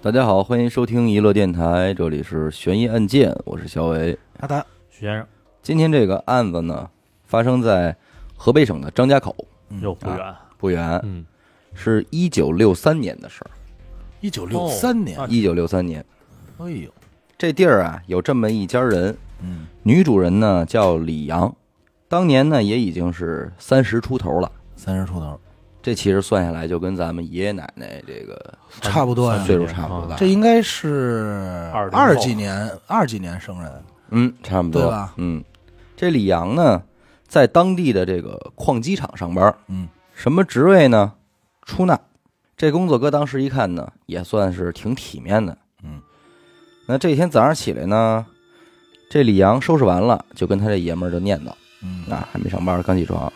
大家好，欢迎收听娱乐电台，这里是悬疑案件，我是小伟。阿达，许先生。今天这个案子呢，发生在河北省的张家口，又不远，不远，嗯，是一九六三年的事儿。一九六三年，哦一九六三年，哎呦，这地儿啊，有这么一家人，嗯，女主人呢叫李阳，当年呢也已经是三十出头了。三十出头，这其实算下来，就跟咱们爷爷奶奶这个差不多呀。岁数差不多大。这应该是二二几年，二几年生人，嗯，差不多对吧嗯，这李阳呢，在当地的这个矿机厂上班，嗯，什么职位呢？出纳。这工作哥当时一看呢，也算是挺体面的。嗯，那这天早上起来呢，这李阳收拾完了，就跟他这爷们儿就念叨嗯啊，还没上班，刚起床，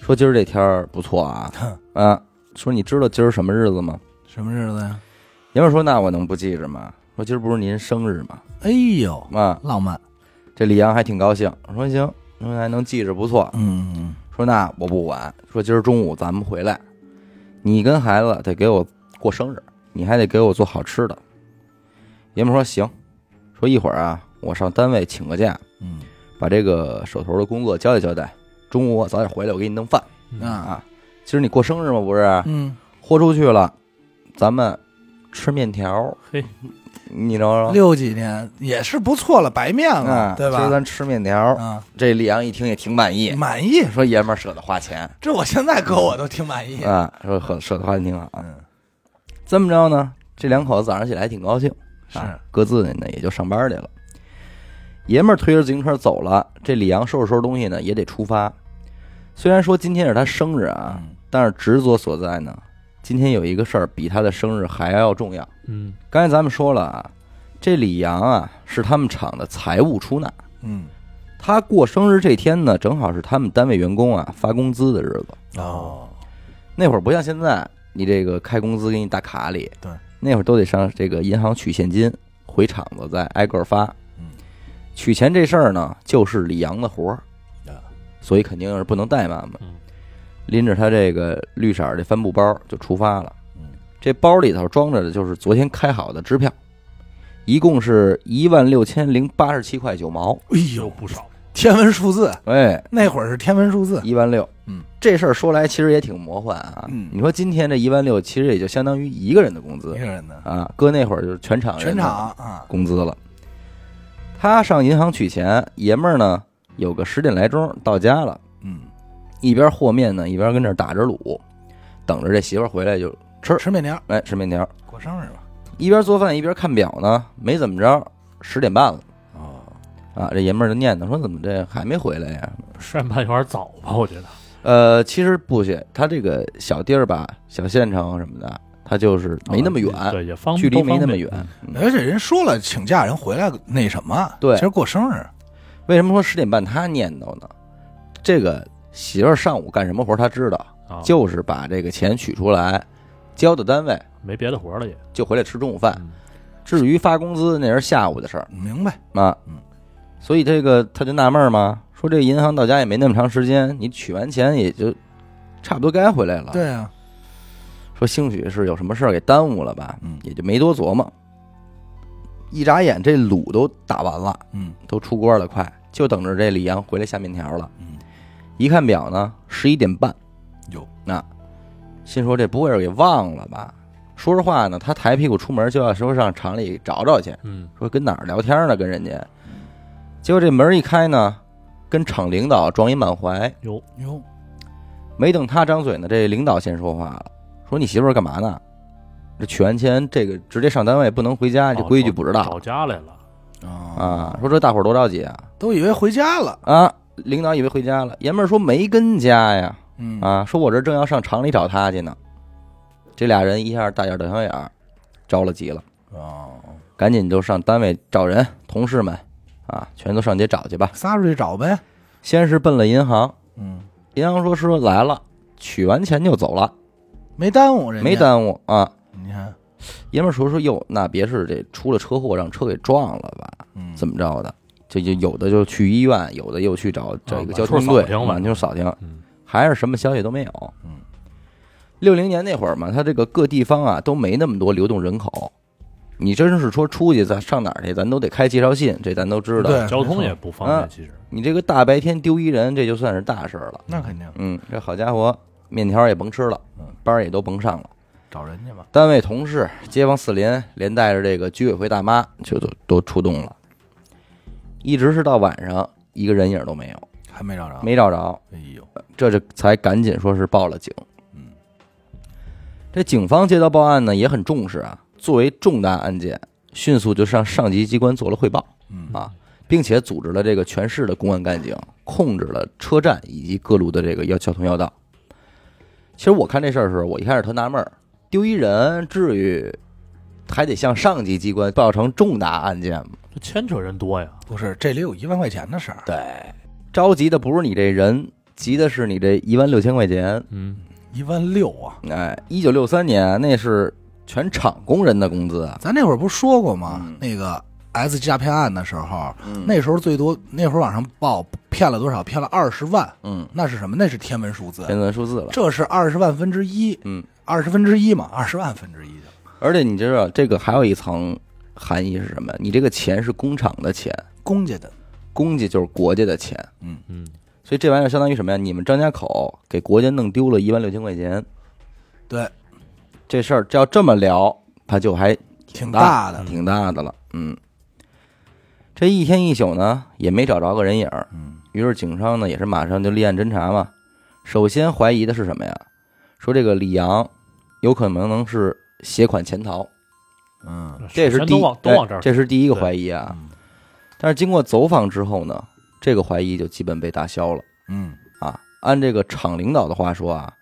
说今儿这天儿不错啊，啊，说你知道今儿什么日子吗？什么日子呀？爷们说那我能不记着吗？说今儿不是您生日吗？哎呦，啊，浪漫，这李阳还挺高兴，说行，说还能记着不错。嗯嗯说那我不管，说今儿中午咱们回来，你跟孩子得给我过生日，你还得给我做好吃的。爷们说行，说一会儿啊，我上单位请个假，嗯把这个手头的工作交代交代，中午我早点回来，我给你弄饭啊。今儿你过生日吗？不是，嗯，豁出去了，咱们吃面条，嘿，你知道吗？六几年也是不错了，白面了啊，，对吧？今儿咱吃面条。嗯，这李阳一听也挺满意，满意，说爷们儿舍得花钱这我现在搁我都挺满意。啊，说舍舍得花钱挺好。嗯，这么着呢，这两口子早上起来还挺高兴，是啊，各自呢也就上班去了。爷们儿推着自行车走了，这李阳收拾收拾东西呢，也得出发。虽然说今天是他生日啊，嗯但是执着所在呢，今天有一个事儿比他的生日还要重要。嗯，刚才咱们说了啊，这李阳啊是他们厂的财务出纳，嗯，他过生日这天呢，正好是他们单位员工啊发工资的日子。哦，那会儿不像现在，你这个开工资给你打卡里，对，那会儿都得上这个银行取现金，回厂子再挨个发。嗯，取钱这事儿呢，就是李阳的活儿。啊，所以肯定是不能怠慢嘛。嗯。拎着他这个绿色的帆布包就出发了。嗯，这包里头装着的就是昨天开好的支票，一共是一万六千零八十七块九毛。哎有呦，不少，天文数字，哎，那会儿是天文数字。一万六。嗯，这事儿说来其实也挺魔幻啊。嗯你说今天这一万六，其实也就相当于一个人的工资一个人的啊，搁那会儿就是全场全的场啊，工资了。他上银行取钱，爷们儿呢有个十点来钟到家了，嗯，一边和面呢，一边跟这儿打着卤，等着这媳妇儿回来就吃，吃面条，哎，吃面条。过生日吧。一边做饭一边看表呢，没怎么着，十点半了哦，啊！这爷们儿就念叨说：“怎么这还没回来呀十点半有点早吧？我觉得，？”呃，其实不去，他这个小地儿吧，小县城什么的，他就是没那么远，对，也方距离没那么远。嗯而且人说了，请假人回来那什么，对其实过生日，为什么说十点半他念叨呢？这个媳妇儿上午干什么活儿他知道，啊，就是把这个钱取出来，交到单位，没别的活了也。就回来吃中午饭。嗯至于发工资，那是下午的事儿明白？啊嗯。所以这个他就纳闷儿嘛，说这银行到家也没那么长时间，你取完钱也就差不多该回来了。，对啊，说兴许是有什么事儿给耽误了吧，嗯也就没多琢磨。一眨眼，这卤都打完了，嗯都出锅了，快就等着这李阳回来下面条了。嗯，一看表呢，十一点半，有，那心说这不会是给忘了吧？说实话呢，他抬屁股出门就要说上厂里找找去，嗯，说跟哪儿聊天呢，跟人家。结果这门一开呢，跟厂领导撞一满怀，有有，没等他张嘴呢，这领导先说话了，说你媳妇儿干嘛呢？这取完钱，这个直接上单位不能回家，这哦规矩不知道找家来了。啊。说这大伙儿多着急啊都以为回家了，啊！领导以为回家了，爷们儿说没跟家呀，嗯，啊，说我这正要上厂里找他去呢。这俩人一下大眼瞪小眼儿，着了急了，哦，赶紧就上单位找人，同事们啊，全都上街找去吧。撒出去找呗，先是奔了银行，嗯，银行说说来了，取完钱就走了，没耽误人家，没耽误啊。你看，爷们儿说说哟，那别是这出了车祸让车给撞了吧？嗯，怎么着的？这就有的就去医院，有的又去找找一个啊交通队满处扫听，满处扫听，嗯还是什么消息都没有。嗯，六零年那会儿嘛，他这个各地方啊都没那么多流动人口，你真是说出去咱上哪儿去，咱都得开介绍信，这咱都知道。对交通也不方啊便，其实你这个大白天丢一人，这就算是大事儿了。那肯定嗯，这好家伙，面条也甭吃了嗯，班儿也都甭上了。找人去吧。单位同事、街坊四邻，连带着这个居委会大妈，就都都出动了。一直是到晚上，一个人影都没有，还没找着，没找着，哎呦，这就才赶紧说是报了警。嗯，这警方接到报案呢，也很重视啊，作为重大案件，迅速就向上级机关做了汇报嗯啊，并且组织了这个全市的公安干警，控制了车站以及各路的这个要交通要道。其实我看这事儿的时候，我一开始特纳闷儿，丢一人至于还得向上级机关报成重大案件吗？这牵扯人多呀。不是，这里有一万块钱的事儿，对，着急的不是你这人，急的是你这一万六千块钱。嗯，一万六啊！哎，一九六三年那是全厂工人的工资啊。咱那会儿不是说过吗？嗯那个 S 诈骗案的时候，嗯那时候最多那会儿往上报骗了多少？骗了二十万，嗯，那是什么？那是天文数字，天文数字了。这是二十万分之一，嗯，二十分之一嘛，二十万分之一的。而且你知道这个还有一层含义是什么？你这个钱是工厂的钱，公家的，公家就是国家的钱，嗯，嗯，所以这玩意儿相当于什么呀？你们张家口给国家弄丢了一万六千块钱，对，这事儿要这么聊，它就还挺大大的，挺大的了。嗯，这一天一宿呢，也没找着个人影儿。嗯于是警方呢也是马上就立案侦查嘛。首先怀疑的是什么呀？说这个李阳有可能能是携款潜逃，嗯这是第一都往都往这哎儿这是第一个怀疑啊。嗯但是经过走访之后呢，这个怀疑就基本被打消了嗯啊。按这个厂领导的话说啊，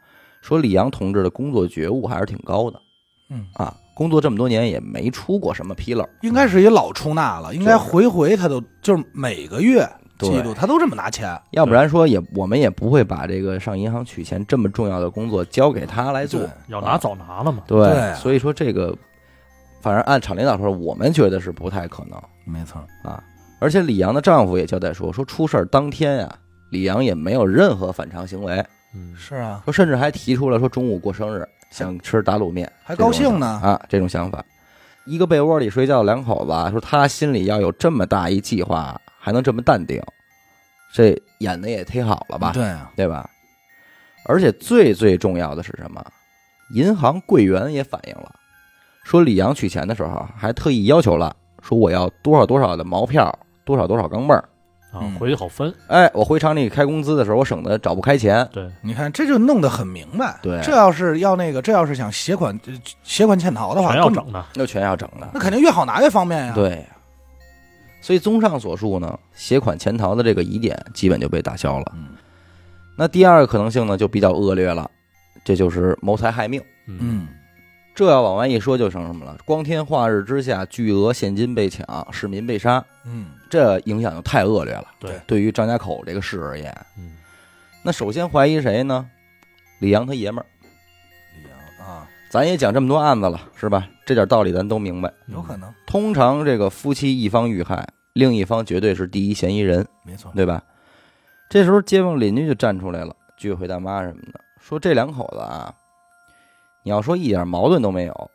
说李阳同志的工作觉悟还是挺高的嗯，啊，工作这么多年也没出过什么纰漏。应该是一老出纳了，应该回回他都就是每个月对记录他都这么拿钱要不然说也我们也不会把这个上银行取钱这么重要的工作交给他来做。要拿早拿了嘛。对，所以说这个，反正按厂领导说，我们觉得是不太可能。没错，啊而且李阳的丈夫也交代说，说出事儿当天呀、李阳也没有任何反常行为，嗯，是啊，说甚至还提出了说中午过生日想吃打卤面，还高兴呢啊，这种想法。一个被窝里睡觉的两口子啊，说他心里要有这么大一计划，还能这么淡定，这演的也忒好了吧？对啊，对吧？而且最最重要的是什么？银行柜员也反映了，说李阳取钱的时候还特意要求了，说我要多少多少的毛票，多少多少钢镚儿。啊嗯，回去好分。哎，我回厂里开工资的时候，我省得找不开钱。对，你看这就弄得很明白。对这要是要那个，这要是想携款呃携款潜逃的话，全要整的。那全要整的。那肯定越好拿越方便呀。，对呀。所以综上所述呢，携款潜逃的这个疑点基本就被打消了。嗯那第二个可能性呢，就比较恶劣了，这就是谋财害命。嗯，嗯，这要往外一说，就成什么了？光天化日之下，巨额现金被抢，市民被杀，嗯这影响就太恶劣了。对，对于张家口这个市而言，嗯，那首先怀疑谁呢？李阳他爷们儿。李阳啊，咱也讲这么多案子了，是吧？这点道理咱都明白。有可能，通常这个夫妻一方遇害，另一方绝对是第一嫌疑人，没错。对吧？这时候街坊邻居就站出来了，居委会大妈什么的，说这两口子啊，你要说一点矛盾都没有，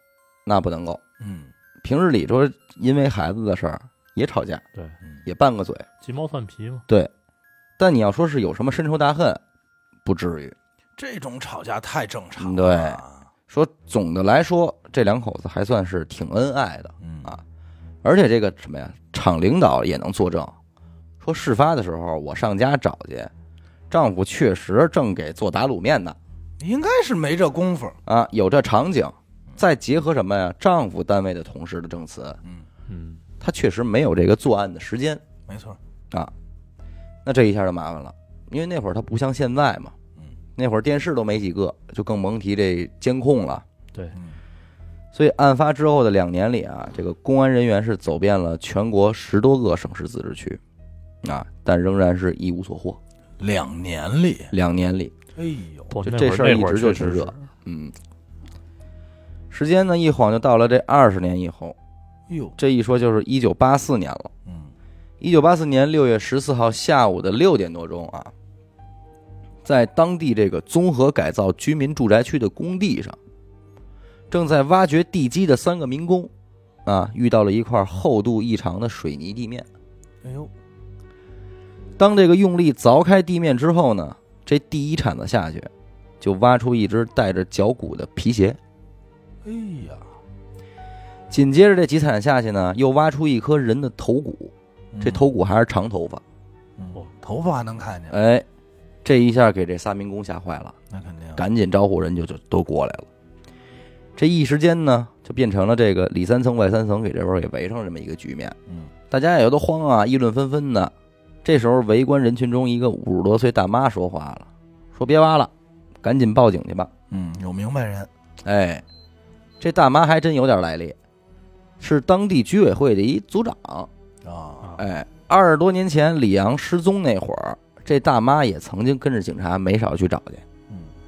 那不能够。嗯平日里说因为孩子的事儿也吵架，对，嗯，也拌个嘴，鸡毛蒜皮嘛。对但你要说是有什么深仇大恨，不至于。这种吵架太正常了。对说总的来说，这两口子还算是挺恩爱的，嗯啊而且这个什么呀，厂领导也能作证，说事发的时候我上家找去，丈夫确实正给做打卤面呢，应该是没这功夫。啊，有这场景，再结合什么呀，丈夫单位的同事的证词，嗯，嗯，他确实没有这个作案的时间，没错。啊。那这一下就麻烦了，因为那会儿他不像现在嘛，嗯。那会儿电视都没几个，就更甭提这监控了。对，嗯。所以案发之后的两年里啊，这个公安人员是走遍了全国十多个省市自治区，啊，但仍然是一无所获。两年里，两年里，哎呦，这事儿一直就挺热嗯，时间呢一晃就到了这二十年以后，哎呦，这一说就是一九八四年了。嗯一九八四年六月十四号下午的六点多钟啊，在当地这个综合改造居民住宅区的工地上，正在挖掘地基的三个民工，啊，遇到了一块厚度异常的水泥地面。哎呦，当这个用力凿开地面之后呢，这第一铲子下去，就挖出一只带着脚骨的皮鞋。哎呀，紧接着这几铲下去呢，又挖出一颗人的头骨，这头骨还是长头发。嗯，头发还能看见？哎，这一下给这仨民工吓坏了，那肯定。赶紧招呼人就就都过来了。这一时间呢，就变成了这个里三层外三层给这边给围上这么一个局面。嗯，大家也都慌啊，议论纷纷的。这时候，围观人群中一个五十多岁大妈说话了，说：“别挖了，赶紧报警去吧。”嗯，有明白人。哎，这大妈还真有点来历，是当地居委会的一组长。啊，哎，二十多年前李阳失踪那会儿，这大妈也曾经跟着警察没少去找去。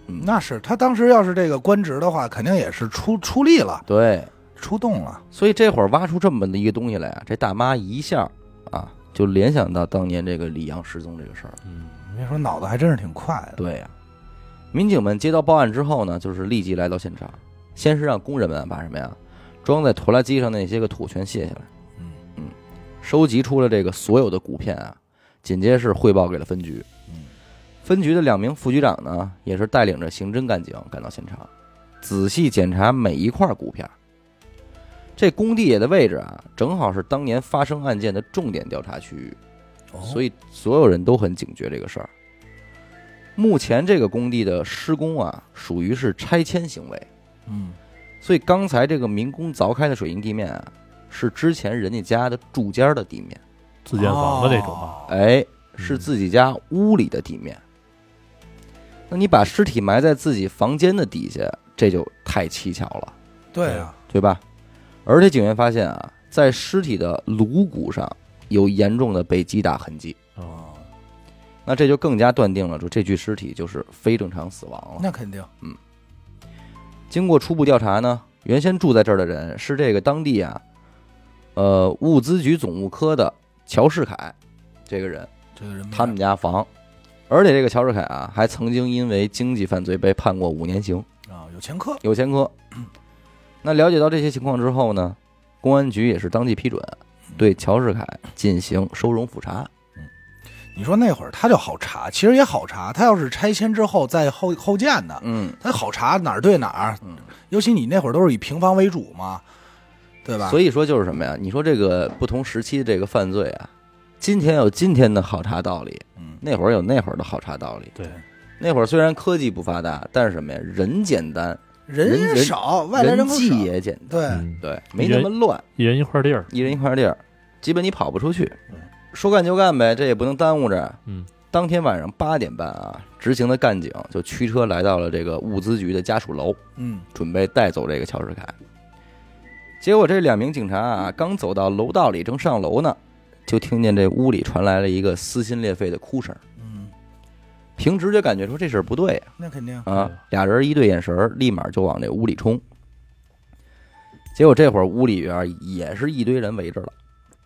嗯那是他当时要是这个官职的话，肯定也是出出力了，对，出动了。所以这会儿挖出这么的一个东西来啊，这大妈一下啊就联想到当年这个李阳失踪这个事儿。嗯，你别说，脑子还真是挺快的。对呀、民警们接到报案之后呢，就是立即来到现场，先是让工人们把什么呀，装在拖拉机上那些个土全卸下来，嗯嗯收集出了这个所有的骨片啊，紧接着是汇报给了分局。嗯分局的两名副局长呢，也是带领着刑侦干警赶到现场，仔细检查每一块骨片。这工地的位置啊，正好是当年发生案件的重点调查区域，哦所以所有人都很警觉这个事儿。目前这个工地的施工啊，属于是拆迁行为，嗯所以刚才这个民工凿开的水泥地面啊，是之前人家家的住间的地面，自建房的那种啊，哦哎，是自己家屋里的地面。那你把尸体埋在自己房间的底下，这就太蹊跷了，对啊，对吧？而且警员发现啊，在尸体的颅骨上有严重的被击打痕迹，哦，那这就更加断定了，说这具尸体就是非正常死亡了。那肯定。嗯经过初步调查呢，原先住在这儿的人是这个当地啊，呃，物资局总务科的乔世凯这个人，这个人他们家房，而且这个乔世凯啊，还曾经因为经济犯罪被判过五年刑，啊有前科。有前科。那了解到这些情况之后呢，公安局也是当即批准对乔世凯进行收容复查。你说那会儿他就好查，其实也好查。他要是拆迁之后再后后建的，嗯，他好查哪儿对哪儿。嗯尤其你那会儿都是以平房为主嘛，对吧？所以说就是什么呀？你说这个不同时期的这个犯罪啊，今天有今天的好查道理，嗯，那会儿有那会儿的好查道理。对，那会儿虽然科技不发达，但是什么呀？人简单，人也少，外来人际人口少。也简单，对，嗯，对，没那么乱，一人一块地儿，一人一块地儿，基本你跑不出去嗯。说干就干呗，这也不能耽误着。嗯，当天晚上八点半啊，执行的干警就驱车来到了这个物资局的家属楼，嗯，准备带走这个乔世凯。结果这两名警察啊，刚走到楼道里，正上楼呢，就听见这屋里传来了一个撕心裂肺的哭声。嗯，凭直觉感觉说这事儿不对呀、那肯定。啊，俩人一对眼神儿，立马就往这屋里冲。结果这会儿屋里边也是一堆人围着了。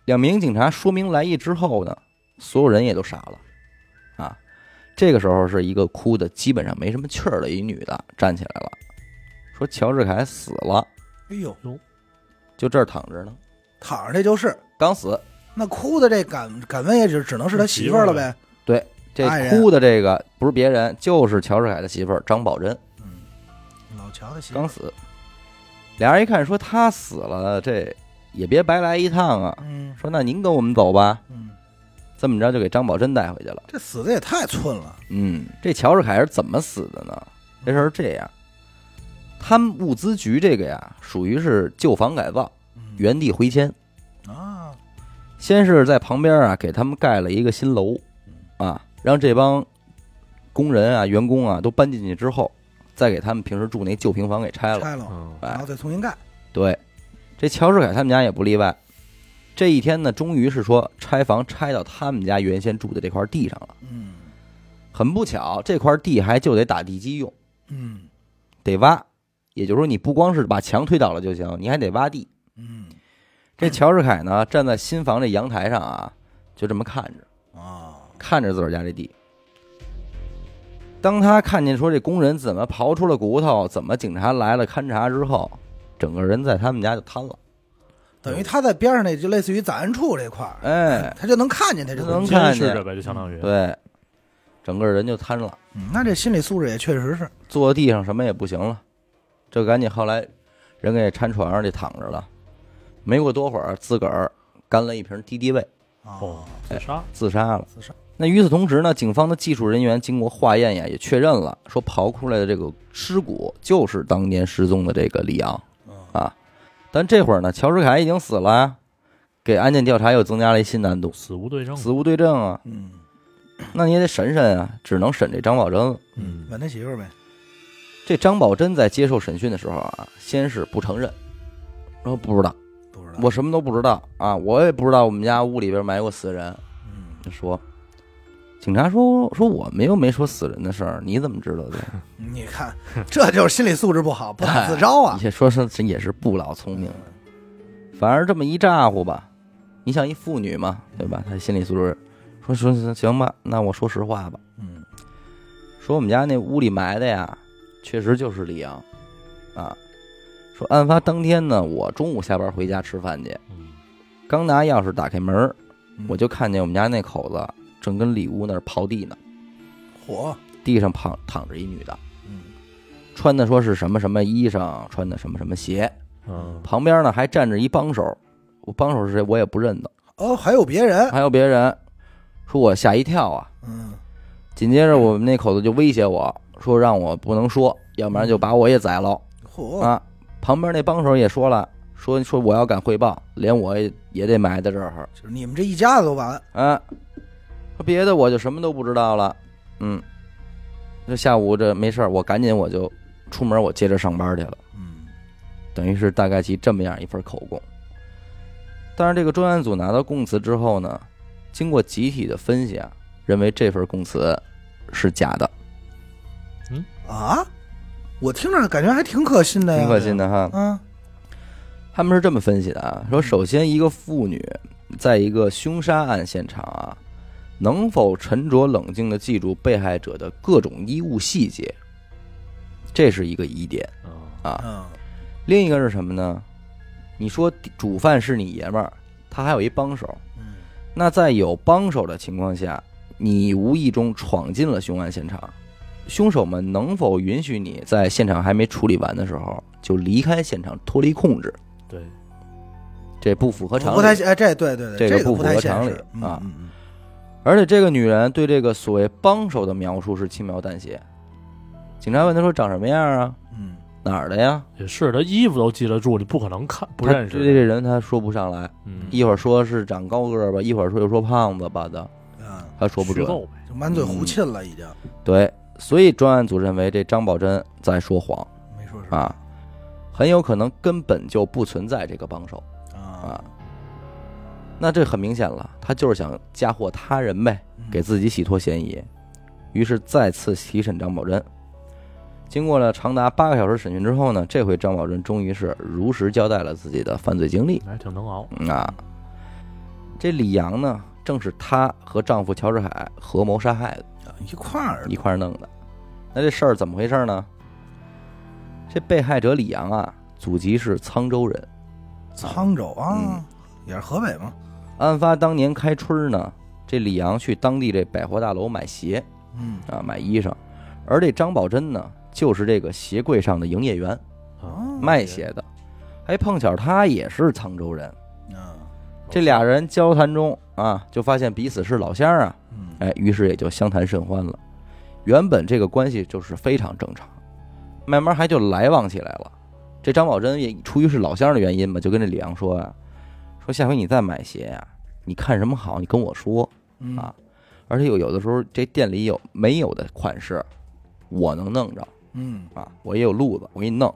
两名警察说明来意之后呢，所有人也都傻了，啊，这个时候是一个哭的基本上没什么气儿的一女的站起来了，说乔治凯死了，哎呦，就这儿躺着呢，躺着这就是。刚死。那哭的这敢敢问也只只能是他媳妇儿了呗。这哭的这个不是别人，就是乔世凯的媳妇儿张宝珍，嗯，老乔的媳妇儿刚。死。俩人一看说他死了，这也别白来一趟啊。嗯说那您跟我们走吧，嗯，这么着就给张宝珍带回去了。这死的也太寸了。嗯，这乔世凯是怎么死的呢？这事儿是这样，他们物资局这个呀，属于是旧房改造，嗯原地回迁。啊，先是在旁边啊给他们盖了一个新楼，啊，让这帮工人啊、员工啊都搬进去之后，再给他们平时住那旧平房给拆了。拆了，然后，再重新盖。对，这乔世凯他们家也不例外。这一天呢，终于是说拆房拆到他们家原先住的这块地上了。嗯很不巧，这块地还就得打地基用，嗯得挖。也就是说，你不光是把墙推倒了就行，你还得挖地。嗯这乔世凯呢，站在新房这阳台上啊，就这么看着，啊，看着自个儿家这地。当他看见说这工人怎么刨出了骨头，怎么警察来了勘察之后，整个人在他们家就瘫了。等于他在边上那就类似于暂安处这块儿，哎，他就能看见他就能看见监视着呗，就相当于。对，整个人就瘫了，嗯，那这心理素质也确实是，坐地上什么也不行了，这赶紧后来人给搀床上去躺着了，没过多会儿自个儿干了一瓶敌敌畏，啊哦，自杀。自杀了。自杀。那与此同时呢，警方的技术人员经过化验呀，也确认了，说刨出来的这个尸骨就是当年失踪的这个李阳嗯啊。但这会儿呢，乔世凯已经死了呀，给案件调查又增加了一新难度，死无对证。死无对证啊，嗯，那你也得审审啊，只能审这张宝珍了。嗯，问他媳妇儿呗，这张宝珍在接受审讯的时候啊，先是不承认，说不知道，不知道，我什么都不知道啊，我也不知道我们家屋里边埋过死人。嗯，就说，警察说说我们又没说死人的事儿，你怎么知道的？你看，这就是心理素质不好，不打自招啊，也说是这也是不老聪明。的，反而这么一咋呼吧，你想一妇女嘛，对吧？她心理素质，说说行吧，那我说实话吧，嗯。说我们家那屋里埋的呀，确实就是李阳，啊，说案发当天呢，我中午下班回家吃饭去，嗯，刚拿钥匙打开门我就看见我们家那口子正跟里屋那儿刨地呢，嚯，地上躺躺着一女的，嗯。穿的说是什么什么衣裳，穿的什么什么鞋，嗯，旁边呢还站着一帮手，我帮手是谁我也不认得，哦，还有别人，还有别人，说我吓一跳啊。嗯。紧接着我们那口子就威胁我说让我不能说，要不然就把我也宰了。嚯，啊。旁边那帮手也说了，说说我要敢汇报，连我也也得埋在这儿。就是你们这一家子都完，啊。说别的我就什么都不知道了，嗯。这下午这没事儿我赶紧我就出门，我接着上班去了。嗯等于是大概其这么样一份口供。但是这个专案组拿到供词之后呢，经过集体的分析啊，认为这份供词是假的，嗯啊，我听着感觉还挺可信的呀，挺可信的哈。嗯他们是这么分析的啊，说首先一个妇女在一个凶杀案现场啊，能否沉着冷静地记住被害者的各种衣物细节，这是一个疑点嗯啊。嗯。另一个是什么呢？你说主犯是你爷们儿，他还有一帮手，嗯。那在有帮手的情况下，你无意中闯进了凶案现场，凶手们能否允许你在现场还没处理完的时候就离开现场脱离控制？对，这不符合常理。不太哎，这对对对，这个不符合常理啊。嗯嗯而且这个女人对这个所谓帮手的描述是轻描淡写。警察问她说长什么样啊？嗯。哪儿的呀？也是，她衣服都记得住，你不可能看不她认识对这人她说不上来，嗯，一会儿说是长高个儿吧，一会儿说又说胖子吧的，嗯，她说不准。就满嘴胡沁了，已经。对，所以专案组认为这张宝珍在说谎。没说实话啊，很有可能根本就不存在这个帮手。啊，啊。那这很明显了，他就是想嫁祸他人呗，嗯给自己洗脱嫌疑。于是再次提审张宝珍。经过了长达八个小时审讯之后呢，这回张宝珍终于是如实交代了自己的犯罪经历。还挺能熬。嗯啊，这李阳呢，正是她和丈夫乔治海合谋杀害的。一块儿一块儿弄的。那这事儿怎么回事呢？这被害者李阳啊，祖籍是沧州人。沧州啊嗯，也是河北嘛，案发当年开春呢，这李阳去当地这百货大楼买鞋嗯啊，买衣裳，而这张宝珍呢，就是这个鞋柜上的营业员，啊，卖鞋的。还碰巧他也是沧州人，啊这俩人交谈中啊，就发现彼此是老乡啊，嗯哎，于是也就相谈甚欢了。原本这个关系就是非常正常，慢慢还就来往起来了。这张宝珍也出于是老乡的原因嘛，就跟这李阳说呀、说下回你再买鞋呀、你看什么好，你跟我说嗯啊。而且有有的时候这店里有没有的款式，我能弄着嗯啊，我也有路子，我给你弄。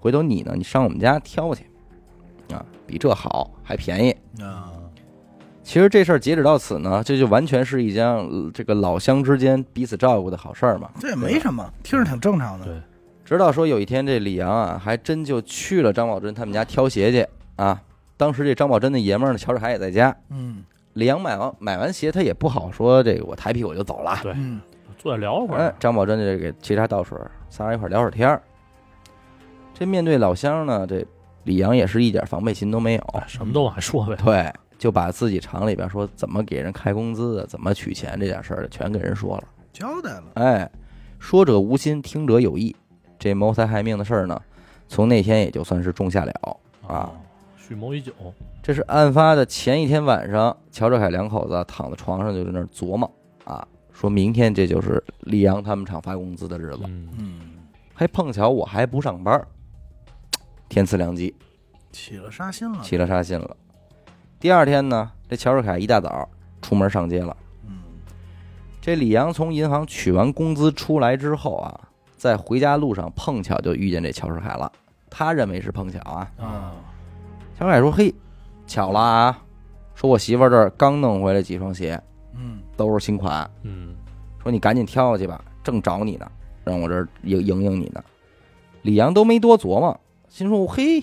回头你呢，你上我们家挑去，啊，比这好还便宜。啊其实这事儿截止到此呢，这就完全是一件呃这个老乡之间彼此照顾的好事儿嘛。这也没什么，听着挺正常的。对直到说有一天，这李阳啊，还真就去了张宝珍他们家挑鞋去啊。当时这张宝珍的爷们儿呢，乔治海也在家。嗯李阳买完买完鞋，他也不好说这个我抬屁股就走了。对嗯坐下聊会儿哎，，张宝珍就给沏茶倒水，仨人一块儿聊会儿天儿。这面对老乡呢，这李阳也是一点防备心都没有，哎什么都往说呗。对，就把自己厂里边说怎么给人开工资的，怎么取钱这点事儿全给人说了。交代了，哎，说者无心，听者有意。这谋财害命的事儿呢，从那天也就算是种下了啊。哦，蓄谋已久。这是案发的前一天晚上，乔治凯两口子躺在床上就在那儿琢磨啊，说明天这就是李阳他们厂发工资的日子，嗯，嗯，还碰巧我还不上班儿，天赐良机，起了杀心了，起了杀心了。第二天呢，这乔治凯一大早出门上街了。嗯，这李阳从银行取完工资出来之后啊，在回家路上碰巧就遇见这乔治凯了。他认为是碰巧啊。啊，乔治凯说：“嘿，巧了啊！说我媳妇儿这儿刚弄回来几双鞋，嗯，都是新款。嗯，说你赶紧挑去吧，正找你呢，让我这儿迎迎迎你呢。”李阳都没多琢磨，心说：“嘿，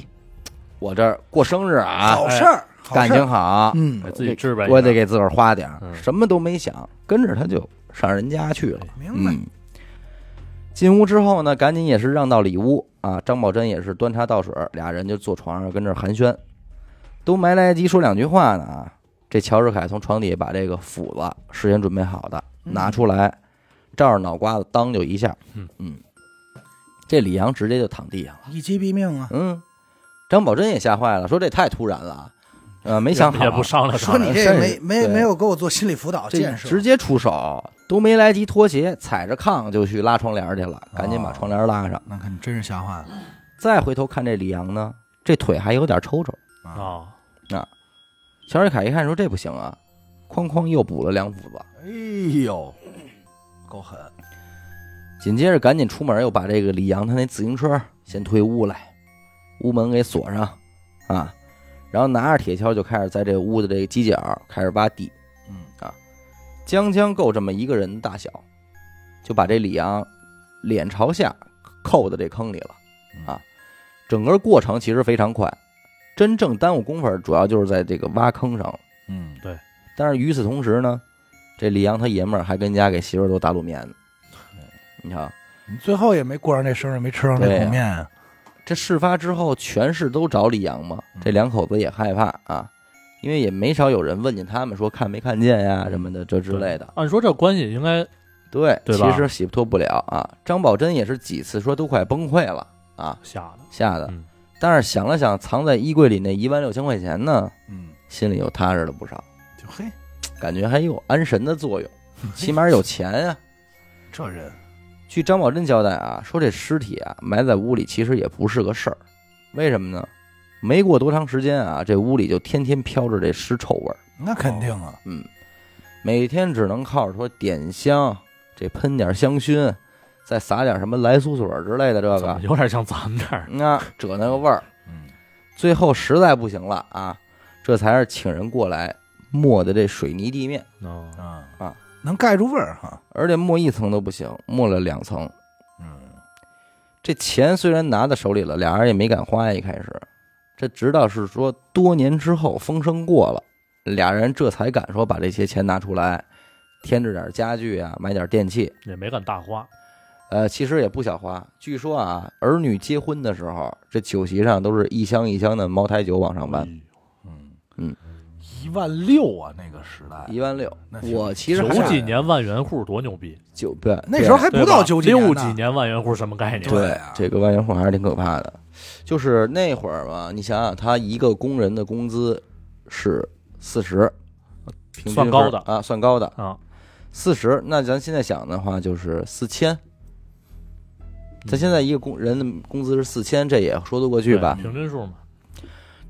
我这儿过生日啊，好事儿，感情好，嗯给，自己置办。我得给自个儿花点儿，嗯什么都没想，跟着他就上人家去了。明白，嗯，进屋之后呢，赶紧也是让到里屋啊。张宝珍也是端茶倒水，俩人就坐床上跟这儿寒暄，都没来得及说两句话呢啊。这乔世凯从床底下把这个斧子事先准备好的嗯拿出来，照着脑瓜子当就一下，嗯这李阳直接就躺地上了。一击毙命啊！嗯，张宝珍也吓坏了，说这太突然了，呃，没想好，也不商量说商量。你这甚没没没有给我做心理辅导这建设，直接出手，都没来及脱鞋，踩着炕就去拉窗帘去了，赶紧把哦窗帘拉上。那看你真是吓坏了再回头看这李阳呢，这腿还有点抽抽。啊！啊，乔瑞凯一看说这不行啊，哐哐又补了两斧子，哎呦，够狠！紧接着赶紧出门又把这个李阳他那自行车先推屋来，屋门给锁上啊，然后拿着铁锹就开始在这屋的这个犄角开始挖地，嗯将将够这么一个人的大小，就把这李阳脸朝下扣在这坑里了啊。整个过程其实非常快，真正耽误功夫儿主要就是在这个挖坑上。嗯，对但是与此同时呢，这李阳他爷们儿还跟家给媳妇儿做打卤面呢。你瞧，你最后也没过上这生日，没吃上这对呀口面啊！这事发之后，全市都找李阳嘛，这两口子也害怕啊，因为也没少有人问见他们说看没看见呀什么的这之类的。按说这关系应该对，对其实洗脱不了啊。张宝珍也是几次说都快崩溃了啊，吓的。吓的。嗯但是想了想，藏在衣柜里那一万六千块钱呢，嗯，心里又踏实了不少，就嘿，感觉还有安神的作用，起码有钱呀、这人据张宝珍交代啊，说这尸体啊埋在屋里其实也不是个事儿，为什么呢？没过多长时间啊，这屋里就天天飘着这尸臭味儿，那肯定啊，嗯，每天只能靠着说点香，这喷点香薰，再撒点什么来苏水之类的这怎么个，有点像咱们这儿？那遮那个味儿，嗯，最后实在不行了啊，这才是请人过来抹的这水泥地面，哦，啊。啊，能盖住味儿哈，而且抹一层都不行，抹了两层。嗯，这钱虽然拿在手里了，俩人也没敢花。一开始，这直到是说多年之后风声过了，俩人这才敢说把这些钱拿出来，添置点家具啊，买点电器。也没敢大花。呃，其实也不小花。据说啊，儿女结婚的时候，这酒席上都是一箱一箱的茅台酒往上搬，嗯嗯，一万六啊，那个时代，一万六我其实九几年万元户多牛逼，九对那时候还不到九几年呢六几年万元户什么概念？对对啊这个万元户还是挺可怕的。就是那会儿吧，你想想，他一个工人的工资是四十，平均算高的啊，算高的啊，四十。那咱现在想的话，就是四千。咱现在一个工人的工资是四千，这也说得过去吧对？平均数嘛。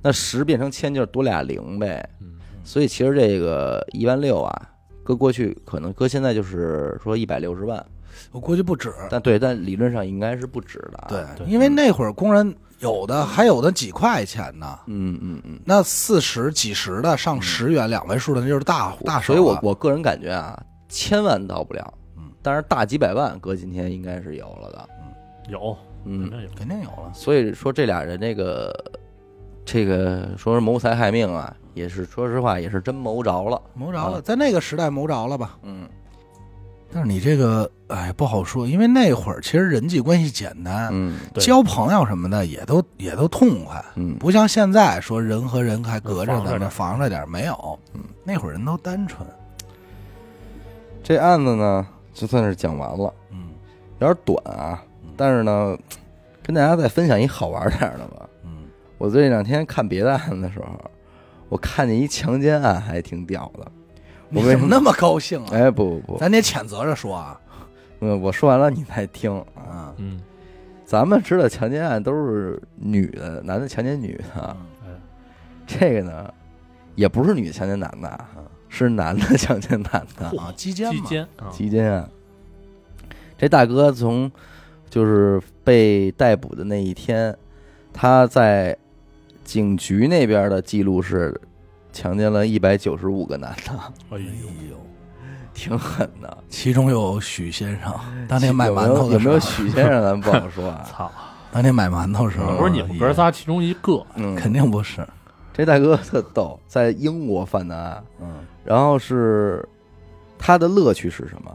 那十变成千就是多俩零呗。嗯，所以其实这个一万六啊，搁过去可能搁现在就是说一百六十万，我估计不止。但对，但理论上应该是不止的啊。对，对因为那会儿工人有的还有的几块钱呢，嗯嗯嗯。那四十几十的上十元两位数的那就是大大手所以我我个人感觉啊，千万到不了，嗯，但是大几百万搁今天应该是有了的，有，肯嗯，定有。肯定有了。所以说这俩人这个这个说是谋财害命啊，也是说实话也是真谋着了，谋着了，啊在那个时代谋着了吧？嗯。但是你这个哎不好说，因为那会儿其实人际关系简单，嗯对交朋友什么的也都也都痛快，嗯，不像现在说人和人还隔着呢，防着点防着点儿没有。嗯，那会儿人都单纯。这案子呢就算是讲完了，嗯有点短啊，但是呢，跟大家再分享一好玩点儿的吧。嗯，我这两天看别的案的时候，我看见一强奸案，还挺屌的。我为什么那么高兴啊？哎，不不不，咱得谴责着说啊。嗯，我说完了你再听啊。啊，嗯，咱们知道强奸案都是女的，男的强奸女的，嗯，这个呢，也不是女的强奸男的啊，是男的强奸男的，啊，基奸嘛，期间啊，期间啊，这大哥从就是被逮捕的那一天，他在警局那边的记录是强奸了一百九十五个男的，哎呦，挺狠的。其中有许先生，当年买馒头的有没有有没有时候许先生，咱不好说啊。操，当年买馒头的时候，不是你们哥仨其中一个，嗯，肯定不是。这大哥特逗，在英国犯的案，嗯。然后是他的乐趣是什么？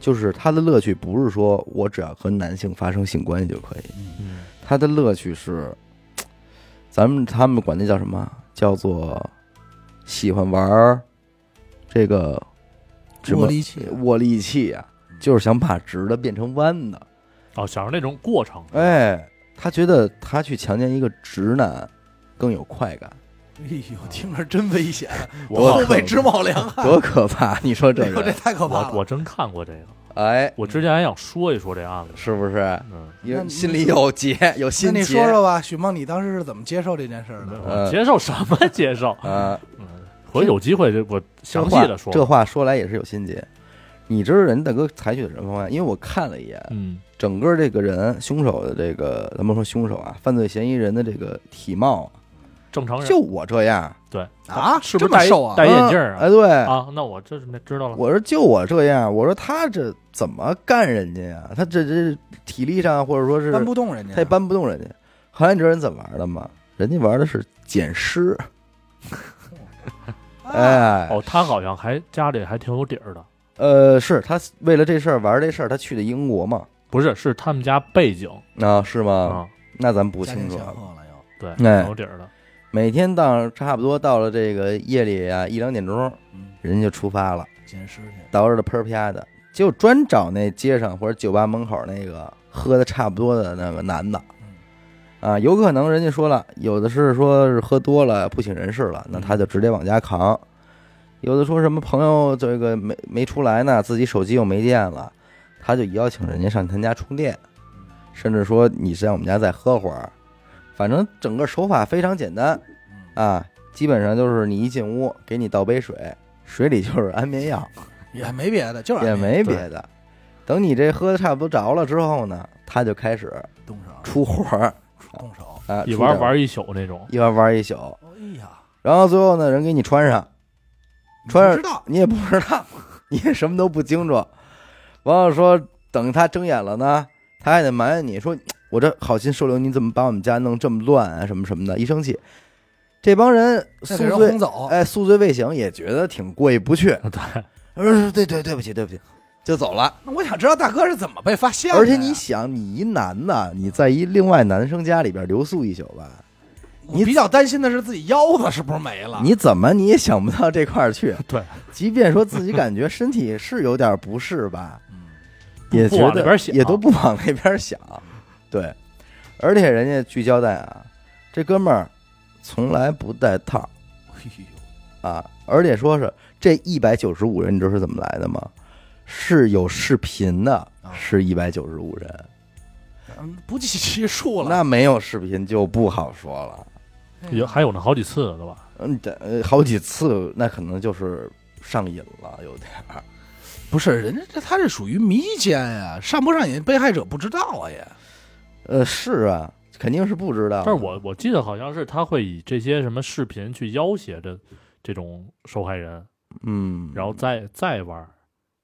就是他的乐趣不是说我只要和男性发生性关系就可以，嗯，他的乐趣是，咱们他们管那叫什么？叫做喜欢玩儿这个握力器握力器啊，就是想把直的变成弯的。哦，想着那种过程，哎，他觉得他去强奸一个直男更有快感，哎呦，听着真危险，我后背直冒凉汗。多可怕！你说这哎呦，这个，太可怕了。我我真看过这个，哎，我之前还想说一说这案子，是不是？嗯，那你有心里有结，有那心结。你说说吧，许梦，你当时是怎么接受这件事儿的？呃接受什么接受？啊，嗯，回有机会这我详细的说，这话说来也是有心结。你知道人大哥采取的什么方案？因为我看了一眼，嗯，整个这个人凶手的这个，咱们说凶手啊，犯罪嫌疑人的这个体貌，正常人就我这样，对啊是不是戴这么瘦啊戴眼镜儿哎，对，啊？那我这是没知道了。我说就我这样，我说他这怎么干人家呀？他这这体力上或者说是搬不动人家，他也搬不动人家。后来你知道人怎么玩的吗？人家玩的是捡尸，啊哎，哦，他好像还家里还挺有底儿的，呃，是他为了这事儿玩这事儿，他去的英国嘛？不是，是他们家背景啊，是吗？啊，那咱不家庭清楚了。赫了又。对，哎挺有底儿的。每天到差不多到了这个夜里啊一两点钟，嗯，人家就出发了，捡尸去。捯饬的喷儿啪的，就专找那街上或者酒吧门口那个喝的差不多的那个男的。啊，有可能人家说了，有的是说是喝多了不省人事了，那他就直接往家扛；有的说什么朋友这个没没出来呢，自己手机又没电了，他就邀请人家上他家充电，甚至说你在我们家再喝会儿，反正整个手法非常简单啊，基本上就是你一进屋给你倒杯水，水里就是安眠药，也没别的，就是也没别的。等你这喝的差不多着了之后呢，他就开始动手，出活儿。动手。啊，一玩玩一宿那种，一玩玩一宿，哎呀，然后最后呢，人给你穿上，穿上知道。你也不知道，你也什么都不清楚。完了说，等他睁眼了呢，他还得埋怨你说，我这好心收留，你怎么把我们家弄这么乱啊，什么什么的。一生气，这帮人宿醉。哎，宿醉未醒，也觉得挺过意不去。对，呃，对对，对不起，对不起，就走了。那我想知道大哥是怎么被发现的？而且你想，你一男的，你在一另外男生家里边留宿一宿吧，你比较担心的是自己腰子是不是没了？你怎么你也想不到这块儿去。对，即便说自己感觉身体是有点不适吧，也觉得也都不往那边想。对，而且人家据交代啊，这哥们儿从来不带套哎呦，啊，而且说是这一百九十五人，你知道是怎么来的吗？是有视频的，啊是一百九十五人。嗯不计其数了。那没有视频就不好说了。有还有呢好几次了，对吧？嗯，这呃好几次，那可能就是上瘾了，有点儿。不是人家这他这属于迷奸呀，上不上瘾被害者不知道啊也。呃，是啊，肯定是不知道。但是我我记得好像是他会以这些什么视频去要挟着这种受害人，嗯，然后再再玩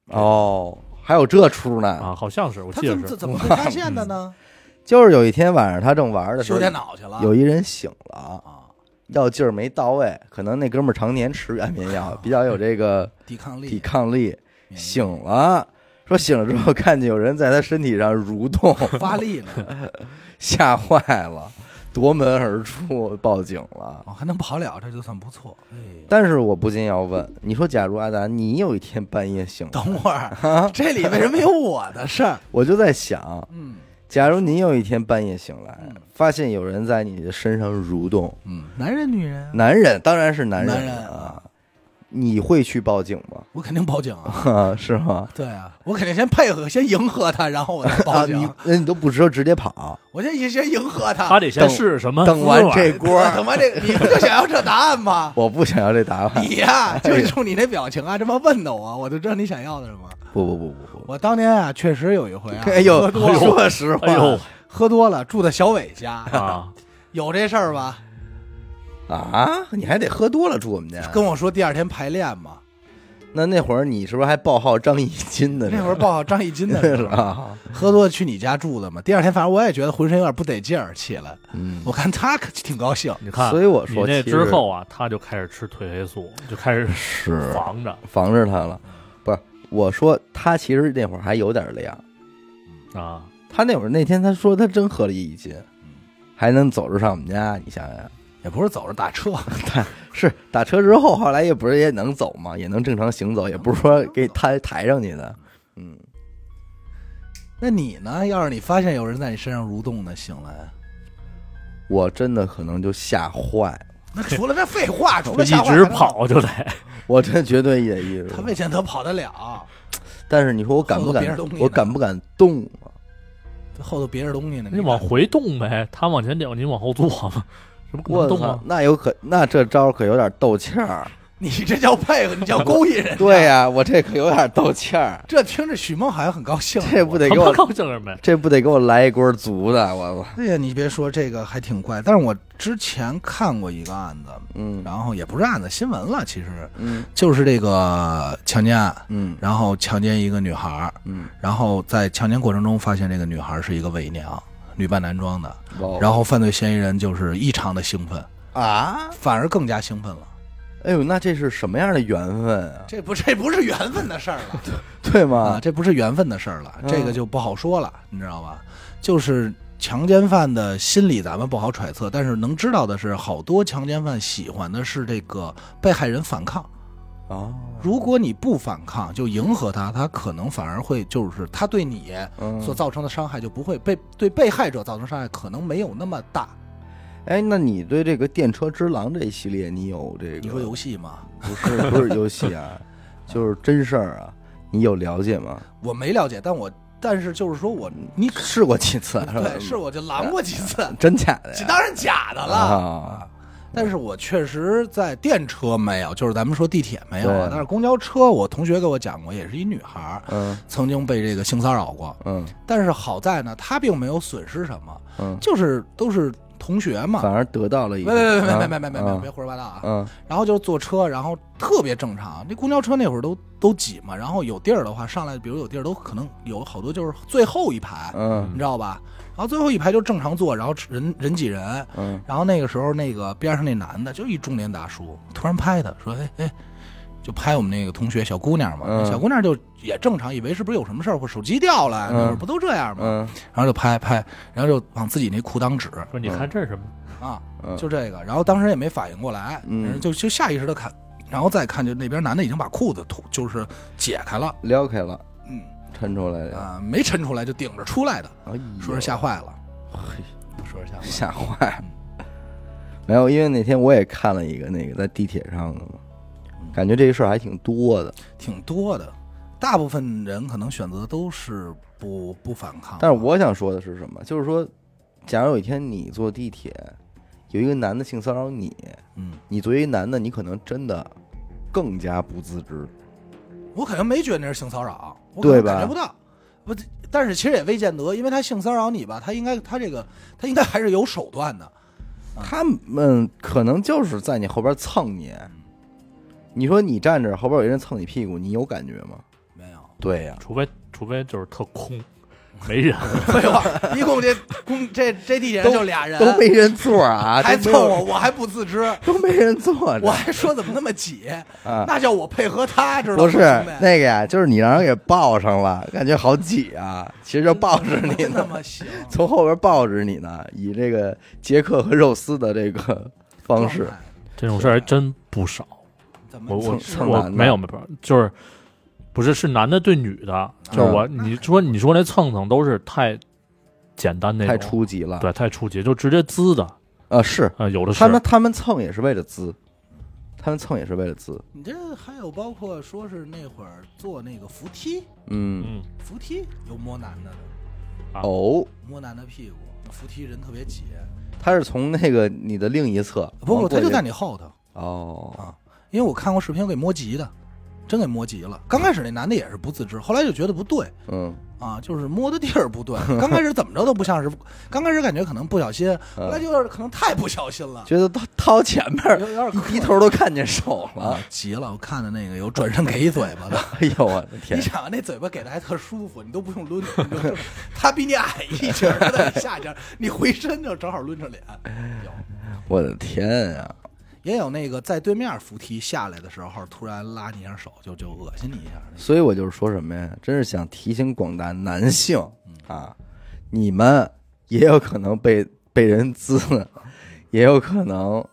哦，还有这出呢，啊，好像是我记得是怎么怎么被发现的呢？就是有一天晚上他正玩的时修候，电脑去了。有一人醒了，啊，药劲儿没到位，可能那哥们儿常年吃安眠药，比较有这个抵抗力，抵抗力，醒了，说说醒了之后看见有人在他身体上蠕动，发力呢，吓坏了，夺门而出，报警了。哦，还能跑了，这就算不错。哎，但是我不禁要问，你说假如阿达你有一天半夜醒了，等会儿，这里为什么有我的事儿？我就在想，嗯假如你有一天半夜醒来嗯，发现有人在你的身上蠕动，嗯，男人女人，男人当然是男男人啊，你会去报警吗？我肯定报警 啊。是吗？对啊，我肯定先配合，先迎合他，然后我再报啊，警。你那你都不知道直接跑，我先先迎合他。他得先试什么等完这锅，等完这，你不就想要这答案吗？我不想要这答案。你呀，就是冲你那表情啊，这么问的我，我就知道你想要的什么。不不不不不，我当年啊，确实有一回啊，哎呦，喝多了，说实话，哎呦喝多了，住在小伟家，啊，有这事儿吧？啊，你还得喝多了住我们家。跟我说第二天排练嘛，那那会儿你是不是还报号张艺金的呢？那会儿报号张艺金的是 时候，吧？喝多了去你家住的嘛。第二天反正我也觉得浑身有点不得劲儿起来，嗯，我看他可挺高兴。你看，所以我说那说之后啊，他就开始吃褪黑素，就开始是防着防着他了。不是，我说他其实那会儿还有点量。啊。他那会儿那天他说他真喝了一斤，还能走着上我们家，你想想，也不是走着打车，是打车之后，后来也不是也能走嘛，也能正常行走，也不是说给抬抬上去的。嗯，那你呢？要是你发现有人在你身上蠕动呢，醒来，我真的可能就吓坏了，那除了这废话，除了一直跑就得，我真绝对也一他没见他跑得了。但是你说我敢不敢我敢不敢动啊？这后头别着东西呢，你往回动呗，他往前顶，你往后坐嘛，这不可我操！那有可那这招可有点斗气儿。你这叫配合，你叫 勾引人。对呀、我这可有点斗气儿，这听着许梦好像很高兴。这不得他妈给我高兴什么呀？这不得给我来一锅足的？我操！哎呀，你别说这个还挺怪，但是我之前看过一个案子，嗯然后也不是案子，新闻了，其实嗯就是这个强奸案，嗯然后强奸一个女孩儿，嗯，然后在强奸过程中发现这个女孩是一个伪娘，女扮男装的，然后犯罪嫌疑人就是异常的兴奋，啊，反而更加兴奋了。哎呦，那这是什么样的缘分啊？这不这不是缘分的事儿了啊，对吗？这不是缘分的事儿了，嗯这个就不好说了，你知道吧？就是强奸犯的心理咱们不好揣测，但是能知道的是，好多强奸犯喜欢的是这个被害人反抗。啊，如果你不反抗，就迎合他，他可能反而会就是他对你嗯所造成的伤害就不会被对被害者造成伤害可能没有那么大。哎，那你对这个《电车之狼》这一系列，你有这个？你说游戏吗？不是不是游戏啊，就是真事儿啊，你有了解吗？我没了解，但我但是就是说我你试过几次？对试我就狼过几次，真假的呀？这当然假的了。啊，但是我确实在电车没有，就是咱们说地铁没有啊，但是公交车，我同学给我讲过，也是一女孩嗯曾经被这个性骚扰过，嗯但是好在呢，她并没有损失什么，嗯，就是都是同学嘛。反而得到了一别个。别别别啊别别别别别胡说八道啊！嗯然后就是坐车，然后特别正常。那公交车那会儿都都挤嘛，然后有地儿的话上来，比如有地儿都可能有好多就是最后一排，你嗯知道吧？然后最后一排就正常坐，然后人人挤人，嗯。然后那个时候那个边上那男的就一中年大叔，突然拍他说：“哎哎。”就拍我们那个同学小姑娘嘛，嗯。小姑娘就也正常，以为是不是有什么事儿或手机掉了，嗯。那会儿不都这样吗？嗯。然后就拍拍，然后就往自己那裤裆指。说你看这是什么？啊，嗯，就这个，然后当时也没反应过来，嗯。就就下意识的看，然后再看，就那边男的已经把裤子脱，就是解开了，撩开了，嗯抻出来的。啊、没抻出来就顶着出来的，哎说是吓坏了，嘿说是吓坏了，吓坏。没有，因为那天我也看了一个那个在地铁上的嘛，感觉这个事儿还挺多的。挺多的，大部分人可能选择都是不不反抗，但是我想说的是什么？就是说，假如有一天你坐地铁，有一个男的性骚扰你，嗯，你作为一男的，你可能真的更加不自知。我可能没觉得那是性骚扰，我对吧感觉不到，不，但是其实也未见得，因为他性骚扰你吧，他应该他这个他应该还是有手段的，他们可能就是在你后边蹭你。你说你站着，后边有一人蹭你屁股，你有感觉吗？没有，对呀、除非除非就是特空，没人，废话，一共这公这这地铁上就俩人，都没人坐啊，还凑我，我还不自知，都没人坐我还说怎么那么挤，啊。那叫我配合他，知道吗？不是那个呀，就是你让人给抱上了，感觉好挤啊。其实就抱着你真他呢，妈行。从后边抱着你呢，以这个杰克和肉丝的这个方式。这种事儿还真不少。怎么我我是我没有没有，就是不是是男的对女的，就是我你说你说那蹭蹭都是太简单那种，太初级了。对太初级，就直接滋的。啊，是。啊，有的是。他们他们蹭也是为了滋，他们蹭也是为了滋。你这还有包括说是那会儿坐那个扶梯，嗯，嗯扶梯有摸男的的，啊。哦，摸男的屁股，那扶梯人特别挤，他是从那个你的另一侧，不不，他就在你后头，哦。啊，因为我看过视频我给摸急的，真给摸急了。刚开始那男的也是不自知，后来就觉得不对嗯，啊，就是摸的地儿不对。刚开始怎么着都不像是，刚开始感觉可能不小心，后来嗯就是可能太不小心了，觉得掏掏前面有有点一低头都看见手啊了。急了。我看的那个有转身给一嘴巴的。哎呦我的天 你！想那嘴巴给的还特舒服，你都不用抡，他比你矮一截儿，他在你下截，你回身就正好抡着脸。有我的天呀！也有那个在对面扶梯下来的时候，突然拉你一下手，就就恶心你一下。所以我就是说什么呀？真是想提醒广大男性啊，你们也有可能被被人滋，也有可能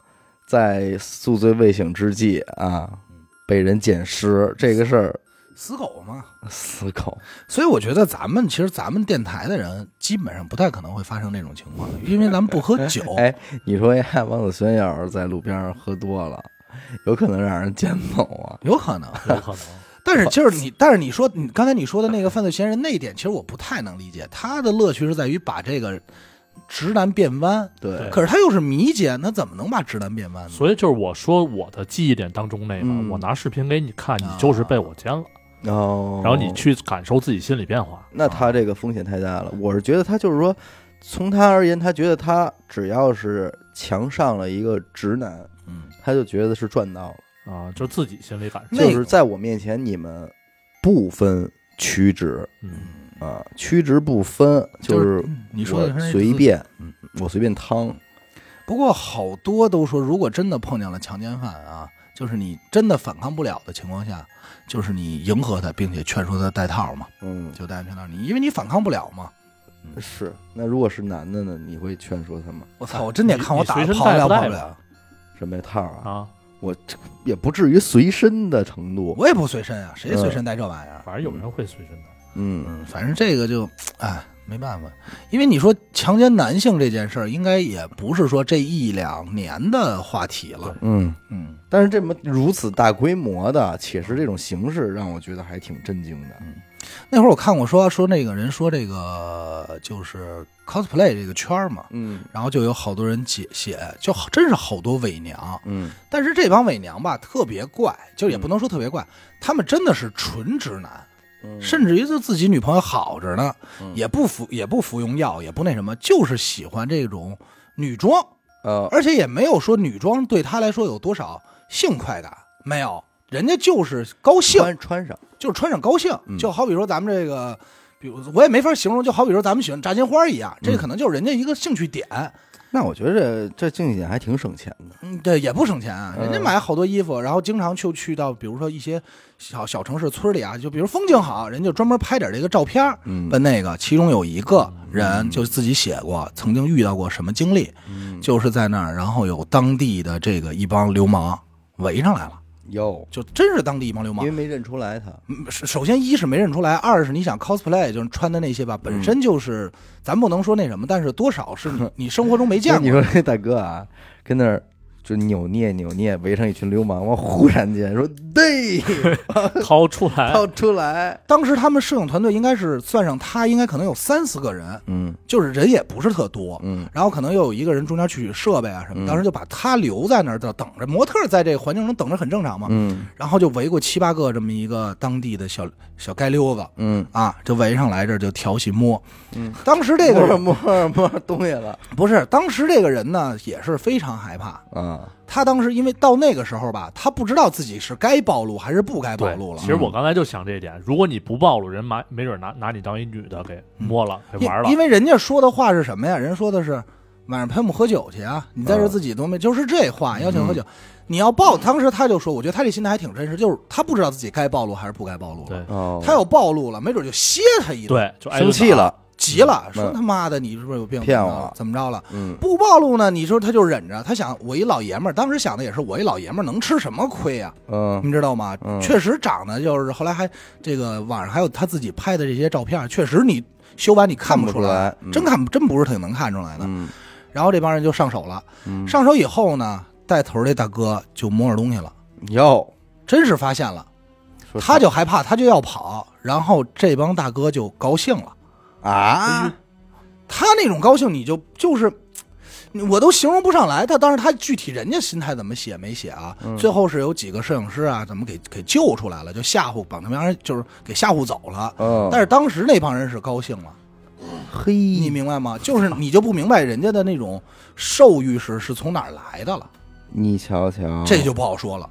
在宿醉未醒之际啊被人捡尸，这个事儿死狗嘛，死狗。所以我觉得咱们其实咱们电台的人基本上不太可能会发生这种情况，因为咱们不喝 酒。哎，你说呀，王子轩要是在路边上喝多了，有可能让人捡走啊。有可能，有可能。但是就是你，但是你说你刚才你说的那个犯罪嫌疑人那一点，其实我不太能理解。他的乐趣是在于把这个直男变弯，对，可是他又是迷奸，他怎么能把直男变弯呢？所以就是我说我的记忆点当中那个，嗯我拿视频给你看，你啊就是被我奸了，哦，然后你去感受自己心理变化。那他这个风险太大了。我是觉得他就是说，从他而言，他觉得他只要是强上了一个直男，嗯，他就觉得是赚到了。啊，就自己心里感受。就是在我面前，你们不分曲直嗯，啊，曲直不分，就是嗯你说的随便，嗯我随便趟。不过好多都说，如果真的碰见了强奸犯啊，就是你真的反抗不了的情况下，就是你迎合他，并且劝说他戴套嘛，嗯，就戴安全套。你因为你反抗不了嘛。是。那如果是男的呢？你会劝说他吗？我操！我真得看我打你随身的跑不了不带跑不了，什么套啊？啊，我也不至于随身的程度。我也不随身啊，谁随身带这玩意儿？反正有人会随身的。嗯，嗯，反正这个就，哎，没办法，因为你说强奸男性这件事儿，应该也不是说这一两年的话题了。嗯，嗯，但是这么如此大规模的，且是这种形式，让我觉得还挺震惊的。嗯那会儿我看过说说那个人说这个就是 cosplay 这个圈儿嘛，嗯然后就有好多人写写，就好真是好多伪娘。嗯但是这帮伪娘吧，特别怪，就也不能说特别怪，他们真的是纯直男，嗯，甚至于就自己女朋友好着呢，嗯。也不服也不服用药，也不那什么，就是喜欢这种女装，呃，而且也没有说女装对他来说有多少性快感，没有，人家就是高兴，穿穿上，就是穿上高兴，嗯。就好比说咱们这个。比如我也没法形容，就好比说咱们喜欢炸金花一样，这嗯。可能就是人家一个兴趣点。那我觉得这这静姐还挺省钱的。嗯，对，也不省钱啊，人家嗯买好多衣服，然后经常就去到，比如说一些小小城市、村里啊，就比如风景好，人就专门拍点这个照片儿，嗯奔那个，其中有一个人就自己写过，曾经遇到过什么经历，嗯，就是在那儿，然后有当地的这个一帮流氓围上来了，有，就真是当地一帮流氓因为。没认出来他。嗯首首先一是没认出来，二是你想 cosplay 就是穿的那些吧，嗯本身就是咱不能说那什么，但是多少是你 你生活中没见过你。说这大哥啊，跟那儿就扭捏扭捏，围成一群流氓，我忽然间说对，掏出来，掏出来，当时他们摄影团队应该是算上他，应该可能有三四个人，嗯就是人也不是特多。嗯然后可能又有一个人中间取设备啊什么，嗯当时就把他留在那儿，等等着模特在这个环境中等着很正常嘛。嗯然后就围过七八个这么一个当地的小小街溜子嗯啊，就围上来这就调戏摸。嗯，当时这个人摸摸摸东西了不是，当时这个人呢也是非常害怕，啊，他他当时因为到那个时候吧，他不知道自己是该暴露还是不该暴露了其。实我刚才就想这一点，如果你不暴露，人没没准拿拿你当一女的给摸了，给玩了因因。为人家说的话是什么呀？人说的是晚上陪我们喝酒去啊，你在这嗯自己都没，就是这话，邀请喝酒。你要暴，当时他就说，我觉得他这心态还挺真实，就是他不知道自己该暴露还是不该暴露了。对哦，他要暴露了，没准就歇他一顿，对，就。生气了，急了，说嗯他妈的你是不是有病？骗我怎么着了？嗯不暴露呢？你说他就忍着，他想我一老爷们儿，当时想的也是我一老爷们儿能吃什么亏啊？嗯你知道吗？嗯确实长得就是后来还这个网上还有他自己拍的这些照片，确实你修完你看看不出出来嗯真看真不是挺能看出来的。嗯然后这帮人就上手了，嗯，上手以后呢，带头这大哥就摸着东西了，哟，真是发现了，他就害怕，他就要跑，然后这帮大哥就高兴了。啊，他那种高兴，你就就是，我都形容不上来。他当时他具体人家心态怎么写没写啊？嗯最后是有几个摄影师啊，怎么给给救出来了，就吓唬把他们让人就是给吓唬走了。嗯，但是当时那帮人是高兴了，嘿，你明白吗？就是你就不明白人家的那种兽欲是是从哪儿来的了，你瞧瞧，这就不好说了。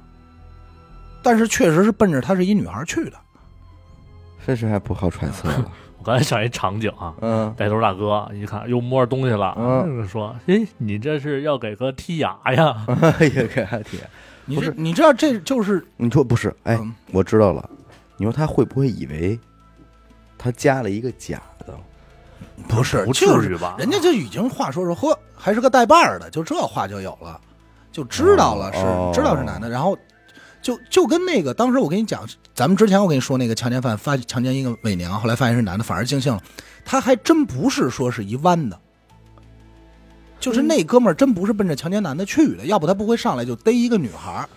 但是确实是奔着她是一女孩去的，这是还不好揣测了，我刚才想一场景啊，嗯带头大哥一看又摸着东西了，嗯说：“哎，你这是要给哥剔牙呀哎呀，给他剔，你不是是你知道这就是你说不是？哎，嗯我知道了，你说他会不会以为他加了一个假的？不？”是不至就是于吧？人家就已经话说说，呵，还是个带把儿的，就这话就有了，就知道了是、哦知道是男的，然后就就跟那个当时我跟你讲，咱们之前我跟你说那个强奸犯发强奸一个伪娘，后来发现是男的，反而惊醒了，他还真不是说是一弯的。就是那哥们儿真不是奔着强奸男的去的，要不他不会上来就逮一个女孩儿。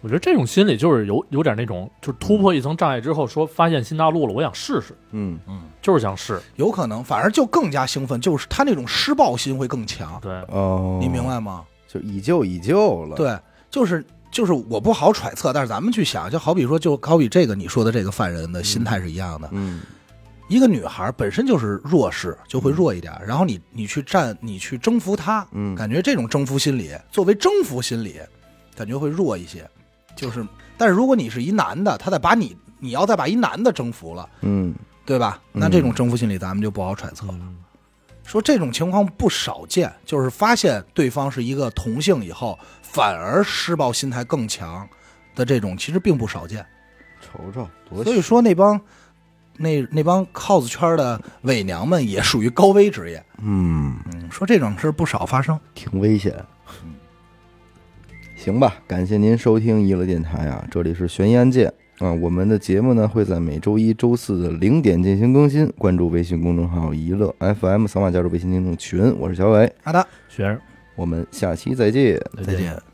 我觉得这种心理就是有有点那种，就是突破一层障碍之后，说发现新大陆了，我想试试，嗯，就是想试。有可能，反而就更加兴奋，就是他那种施暴心会更强，对，哦，你明？白吗？就以旧以旧了，，对，就是就是我不好揣测，但是咱们去想，就好比说，就好比这个你说的这个犯人的心态是一样的。嗯一个女孩本身就是弱势，就会弱一点，然后你你去占，你去征服她，嗯，感觉这种征服心理，作为征服心理，感觉会弱一些。就是，但是如果你是一男的，他再把你，你要再把一男的征服了，嗯对吧？嗯那这种征服心理咱们就不好揣测了。嗯，说这种情况不少见，就是发现对方是一个同性以后，反而施暴心态更强的这种，其实并不少见。瞅瞅多所以说那帮那那帮 cos 圈的伪娘们也属于高危职业。嗯，嗯，说这种事不少发生。挺危险。行吧，感谢您收听娱乐电台啊，这里是悬疑案件啊。我们的节目呢会在每周一周四的零点进行更新，关注微信公众号“娱乐 FM”，扫码加入微信听众群。我是小伟，好的，学生，我们下期再见。再见。